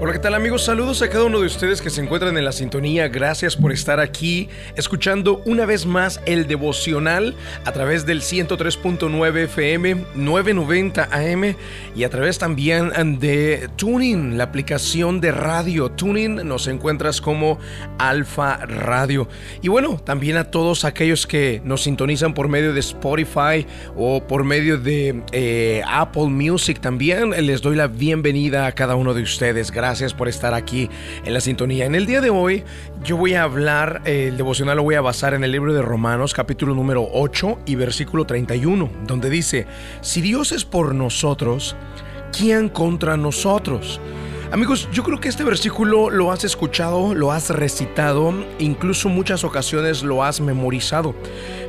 Hola, ¿qué tal amigos? Saludos a cada uno de ustedes que se encuentran en la sintonía. Gracias por estar aquí escuchando una vez más el devocional a través del 103.9 FM, 990 AM y a través también de Tuning, la aplicación de radio. Tuning nos encuentras como Alfa Radio. Y bueno, también a todos aquellos que nos sintonizan por medio de Spotify o por medio de eh, Apple Music también, les doy la bienvenida a cada uno de ustedes. Gracias por estar aquí en la sintonía. En el día de hoy yo voy a hablar, eh, el devocional lo voy a basar en el libro de Romanos capítulo número 8 y versículo 31, donde dice, si Dios es por nosotros, ¿quién contra nosotros? Amigos, yo creo que este versículo lo has escuchado, lo has recitado, incluso muchas ocasiones lo has memorizado,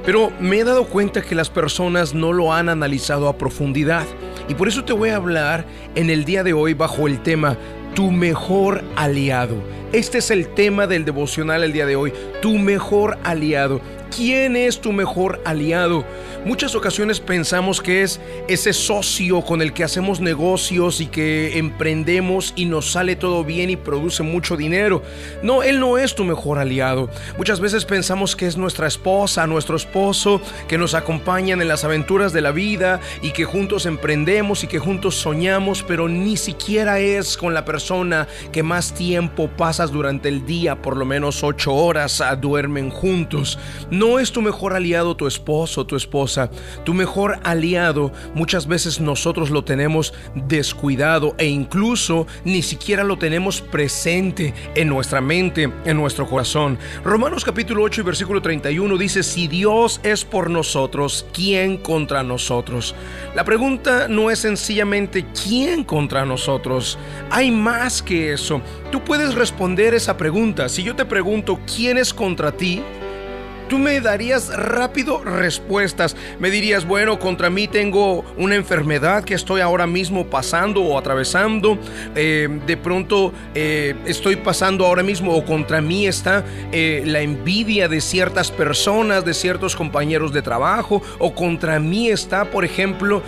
pero me he dado cuenta que las personas no lo han analizado a profundidad y por eso te voy a hablar en el día de hoy bajo el tema tu mejor aliado. Este es el tema del devocional el día de hoy, tu mejor aliado. ¿Quién es tu mejor aliado? Muchas ocasiones pensamos que es ese socio con el que hacemos negocios y que emprendemos y nos sale todo bien y produce mucho dinero. No, él no es tu mejor aliado. Muchas veces pensamos que es nuestra esposa, nuestro esposo, que nos acompañan en las aventuras de la vida y que juntos emprendemos y que juntos soñamos, pero ni siquiera es con la persona que más tiempo pasas durante el día, por lo menos ocho horas, ah, duermen juntos. No es tu mejor aliado tu esposo, tu esposa. Tu mejor aliado muchas veces nosotros lo tenemos descuidado e incluso ni siquiera lo tenemos presente en nuestra mente, en nuestro corazón. Romanos capítulo 8 y versículo 31 dice, si Dios es por nosotros, ¿quién contra nosotros? La pregunta no es sencillamente ¿quién contra nosotros? Hay más que eso. Tú puedes responder esa pregunta. Si yo te pregunto ¿quién es contra ti? Tú me darías rápido respuestas. Me dirías, bueno, contra mí tengo una enfermedad que estoy ahora mismo pasando o atravesando. Eh, de pronto eh, estoy pasando ahora mismo o contra mí está eh, la envidia de ciertas personas, de ciertos compañeros de trabajo. O contra mí está, por ejemplo,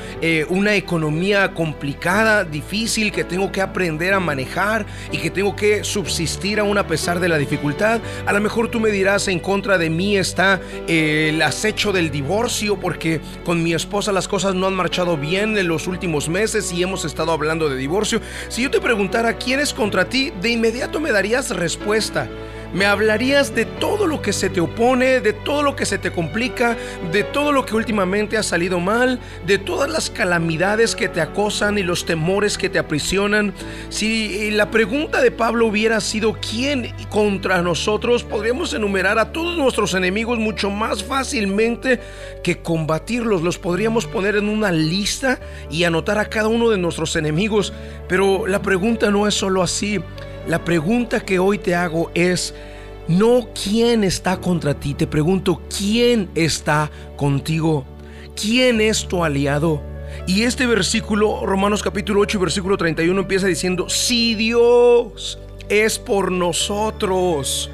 una economía complicada, difícil, que tengo que aprender a manejar y que tengo que subsistir aún a pesar de la dificultad. A lo mejor tú me dirás, en contra de mí eh, el acecho del divorcio, porque con mi esposa las cosas no han marchado bien en los últimos meses y hemos estado hablando de divorcio. Si yo te preguntara quién es contra ti, de inmediato me darías respuesta me hablarías de todo lo que se te opone, de todo lo que se te complica, de todo lo que últimamente ha salido mal, de todas las calamidades que te acosan y los temores que te aprisionan. Si la pregunta de Pablo hubiera sido quién contra nosotros, podríamos enumerar a todos nuestros enemigos mucho más fácilmente que combatirlos. Los podríamos poner en una lista y anotar a cada uno de nuestros enemigos. Pero la pregunta no es solo así. La pregunta que hoy te hago es, no quién está contra ti, te pregunto quién está contigo, quién es tu aliado. Y este versículo, Romanos capítulo 8 versículo 31 empieza diciendo, si Dios es por nosotros,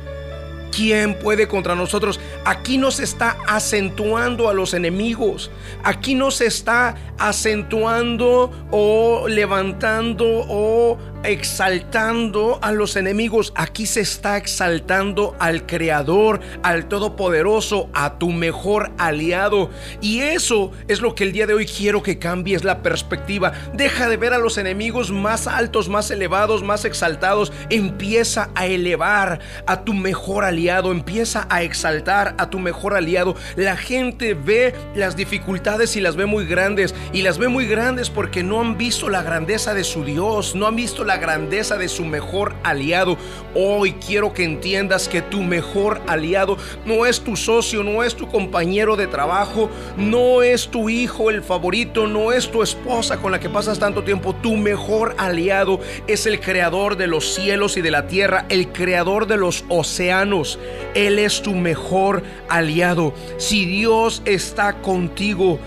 ¿quién puede contra nosotros? Aquí no se está acentuando a los enemigos, aquí no se está acentuando o levantando o exaltando a los enemigos, aquí se está exaltando al Creador, al Todopoderoso, a tu mejor aliado. Y eso es lo que el día de hoy quiero que cambies la perspectiva. Deja de ver a los enemigos más altos, más elevados, más exaltados. Empieza a elevar a tu mejor aliado, empieza a exaltar a tu mejor aliado. La gente ve las dificultades y las ve muy grandes. Y las ve muy grandes porque no han visto la grandeza de su Dios, no han visto la grandeza de su mejor aliado. Hoy quiero que entiendas que tu mejor aliado no es tu socio, no es tu compañero de trabajo, no es tu hijo el favorito, no es tu esposa con la que pasas tanto tiempo. Tu mejor aliado es el creador de los cielos y de la tierra, el creador de los océanos. Él es tu mejor aliado. Si Dios está contigo,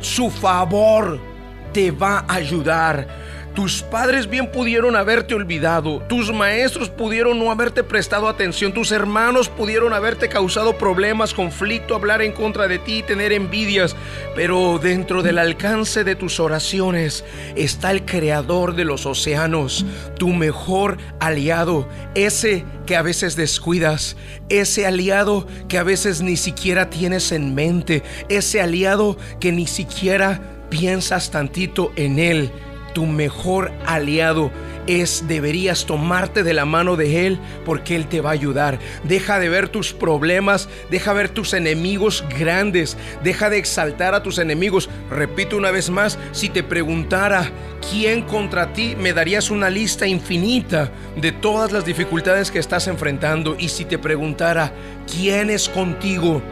su favor te va a ayudar Tus padres bien pudieron haberte olvidado, tus maestros pudieron no haberte prestado atención, tus hermanos pudieron haberte causado problemas, conflicto, hablar en contra de ti, tener envidias, pero dentro del alcance de tus oraciones está el creador de los océanos, tu mejor aliado, ese que a veces descuidas, ese aliado que a veces ni siquiera tienes en mente, ese aliado que ni siquiera piensas tantito en él tu mejor aliado es deberías tomarte de la mano de Él porque Él te va a ayudar. Deja de ver tus problemas, deja ver tus enemigos grandes, deja de exaltar a tus enemigos. Repito una vez más, si te preguntara quién contra ti, me darías una lista infinita de todas las dificultades que estás enfrentando. Y si te preguntara quién es contigo,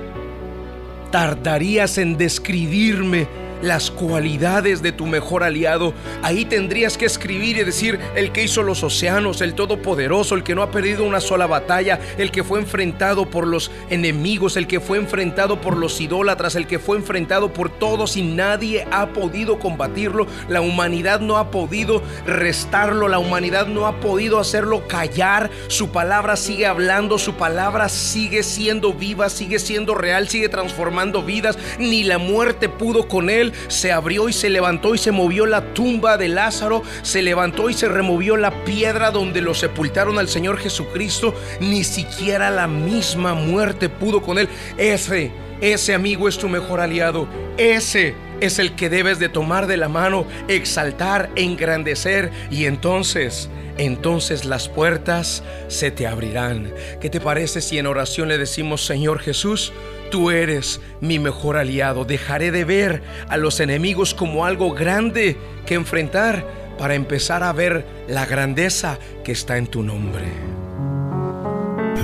tardarías en describirme las cualidades de tu mejor aliado. Ahí tendrías que escribir y decir el que hizo los océanos, el todopoderoso, el que no ha perdido una sola batalla, el que fue enfrentado por los enemigos, el que fue enfrentado por los idólatras, el que fue enfrentado por todos y nadie ha podido combatirlo. La humanidad no ha podido restarlo, la humanidad no ha podido hacerlo callar. Su palabra sigue hablando, su palabra sigue siendo viva, sigue siendo real, sigue transformando vidas. Ni la muerte pudo con él se abrió y se levantó y se movió la tumba de Lázaro, se levantó y se removió la piedra donde lo sepultaron al Señor Jesucristo, ni siquiera la misma muerte pudo con él. Ese, ese amigo es tu mejor aliado, ese es el que debes de tomar de la mano, exaltar, engrandecer y entonces entonces las puertas se te abrirán. ¿Qué te parece si en oración le decimos, Señor Jesús, Tú eres mi mejor aliado. Dejaré de ver a los enemigos como algo grande que enfrentar para empezar a ver la grandeza que está en tu nombre.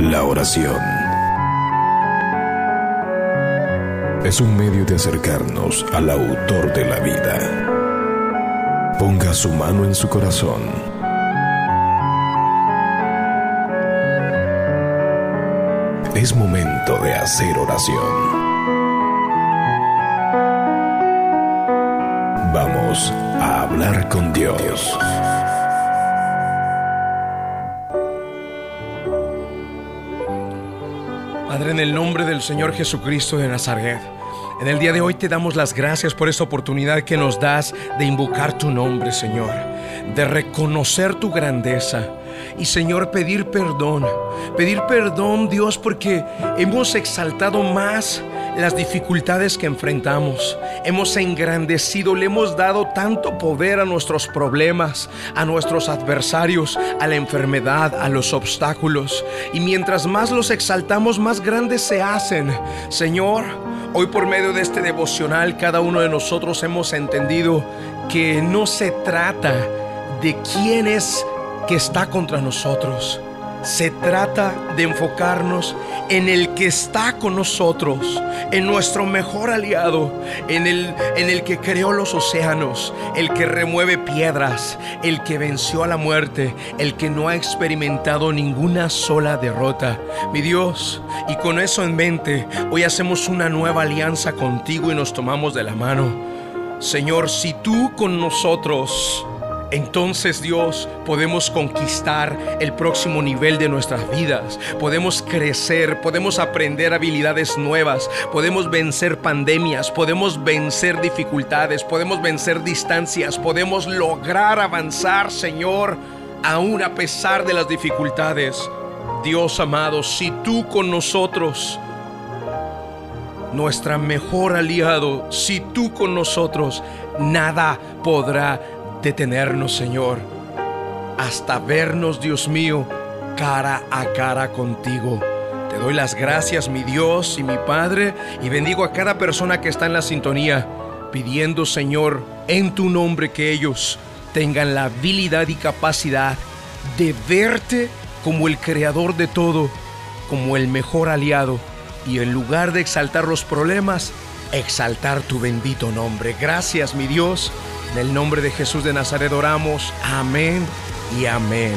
La oración es un medio de acercarnos al autor de la vida. Ponga su mano en su corazón Es momento de hacer oración. Vamos a hablar con Dios. Padre, en el nombre del Señor Jesucristo de Nazaret. En el día de hoy te damos las gracias por esta oportunidad que nos das de invocar tu nombre, Señor, de reconocer tu grandeza, y Señor, pedir perdón. Pedir perdón, Dios, porque hemos exaltado más las dificultades que enfrentamos. Hemos engrandecido, le hemos dado tanto poder a nuestros problemas, a nuestros adversarios, a la enfermedad, a los obstáculos. Y mientras más los exaltamos, más grandes se hacen. Señor, hoy por medio de este devocional, cada uno de nosotros hemos entendido que no se trata de quién es que está contra nosotros. Se trata de enfocarnos en el que está con nosotros, en nuestro mejor aliado, en el, en el que creó los océanos, el que remueve piedras, el que venció a la muerte, el que no ha experimentado ninguna sola derrota. Mi Dios, y con eso en mente, hoy hacemos una nueva alianza contigo y nos tomamos de la mano. Señor, si tú con nosotros, entonces Dios podemos conquistar el próximo nivel de nuestras vidas, podemos crecer, podemos aprender habilidades nuevas, podemos vencer pandemias, podemos vencer dificultades, podemos vencer distancias, podemos lograr avanzar, Señor, aún a pesar de las dificultades. Dios amado, si tú con nosotros, nuestra mejor aliado, si tú con nosotros, nada podrá detenernos, Señor, hasta vernos, Dios mío, cara a cara contigo. Te doy las gracias, mi Dios y mi Padre, y bendigo a cada persona que está en la sintonía, pidiendo, Señor, en tu nombre que ellos tengan la habilidad y capacidad de verte como el creador de todo, como el mejor aliado, y en lugar de exaltar los problemas, exaltar tu bendito nombre. Gracias, mi Dios en el nombre de Jesús de Nazaret oramos. Amén y amén.